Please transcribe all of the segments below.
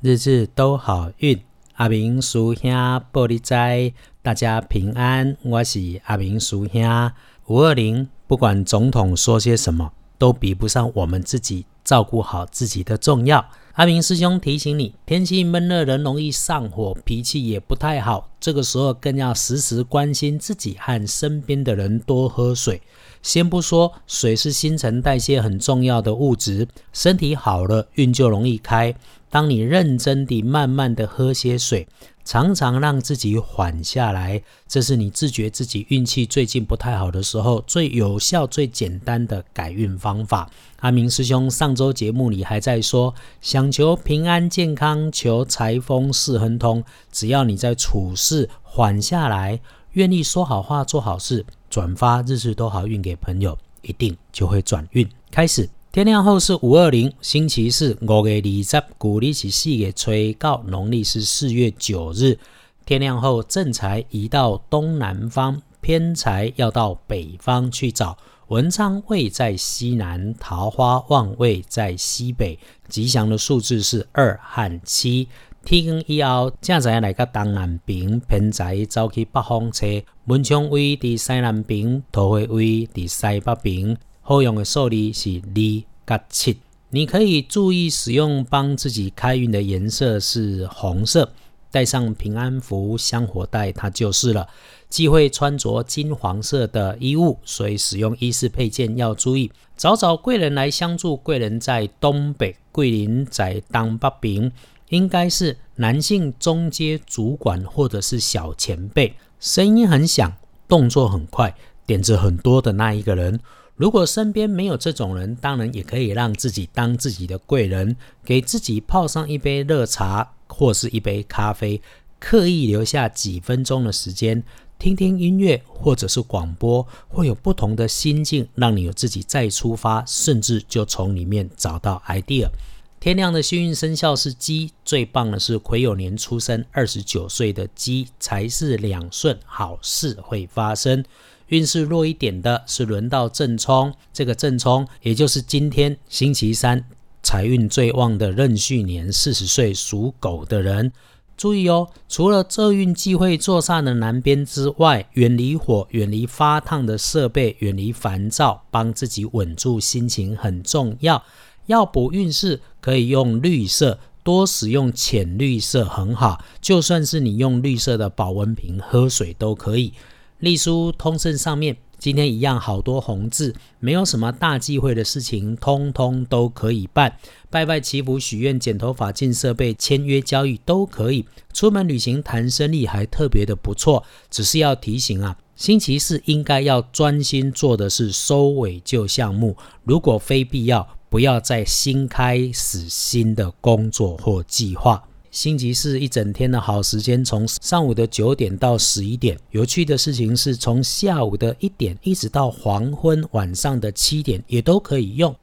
日日都好运，阿明叔兄玻璃斋，大家平安。我是阿明叔兄。五二零，不管总统说些什么，都比不上我们自己照顾好自己的重要。阿明师兄提醒你，天气闷热，人容易上火，脾气也不太好。这个时候更要时时关心自己和身边的人，多喝水。先不说水是新陈代谢很重要的物质，身体好了，运就容易开。当你认真地、慢慢地喝些水，常常让自己缓下来，这是你自觉自己运气最近不太好的时候最有效、最简单的改运方法。阿明师兄上周节目里还在说，想求平安健康，求财丰事亨通，只要你在处是缓下来，愿意说好话、做好事，转发日日都好运给朋友，一定就会转运。开始。天亮后是五二零，星期四，五月二十，古历是四月初告，农历是四月九日。天亮后，正财移到东南方，偏财要到北方去找。文昌位在西南，桃花旺位在西北。吉祥的数字是二和七。天光以后，正财来到东南边，偏财走去北方车。文昌位在西南边，桃花位在西北边。好用的数字是二甲七，你可以注意使用帮自己开运的颜色是红色，带上平安符、香火袋，它就是了。忌讳穿着金黄色的衣物，所以使用衣饰配件要注意。找找贵人来相助，贵人在东北，桂林在东北边，应该是男性中阶主管或者是小前辈，声音很响，动作很快，点子很多的那一个人。如果身边没有这种人，当然也可以让自己当自己的贵人，给自己泡上一杯热茶或是一杯咖啡，刻意留下几分钟的时间，听听音乐或者是广播，会有不同的心境，让你有自己再出发，甚至就从里面找到 idea。天亮的幸运生肖是鸡，最棒的是癸酉年出生，二十九岁的鸡，财势两顺，好事会发生。运势弱一点的是轮到正冲，这个正冲也就是今天星期三财运最旺的壬戌年四十岁属狗的人，注意哦，除了这运忌讳坐煞的南边之外，远离火，远离发烫的设备，远离烦躁，帮自己稳住心情很重要。要补运势，可以用绿色，多使用浅绿色很好。就算是你用绿色的保温瓶喝水都可以。隶书通胜上面，今天一样好多红字，没有什么大忌讳的事情，通通都可以办。拜拜祈福、许愿、剪头发、进设备、签约交易都可以。出门旅行谈生意还特别的不错，只是要提醒啊，星期四应该要专心做的是收尾旧项目，如果非必要，不要再新开始新的工作或计划。星期四一整天的好时间，从上午的九点到十一点。有趣的事情是从下午的一点一直到黄昏，晚上的七点也都可以用。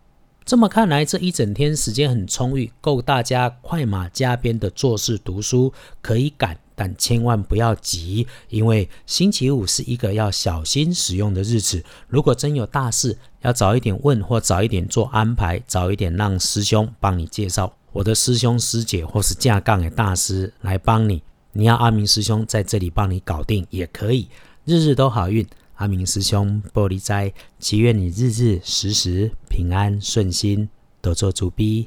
这么看来，这一整天时间很充裕，够大家快马加鞭的做事读书。可以赶，但千万不要急，因为星期五是一个要小心使用的日子。如果真有大事，要早一点问或早一点做安排，早一点让师兄帮你介绍。我的师兄师姐或是架杠的大师来帮你，你要阿明师兄在这里帮你搞定也可以，日日都好运。阿明师兄玻璃斋，祈愿你日日时时平安顺心，多做主逼。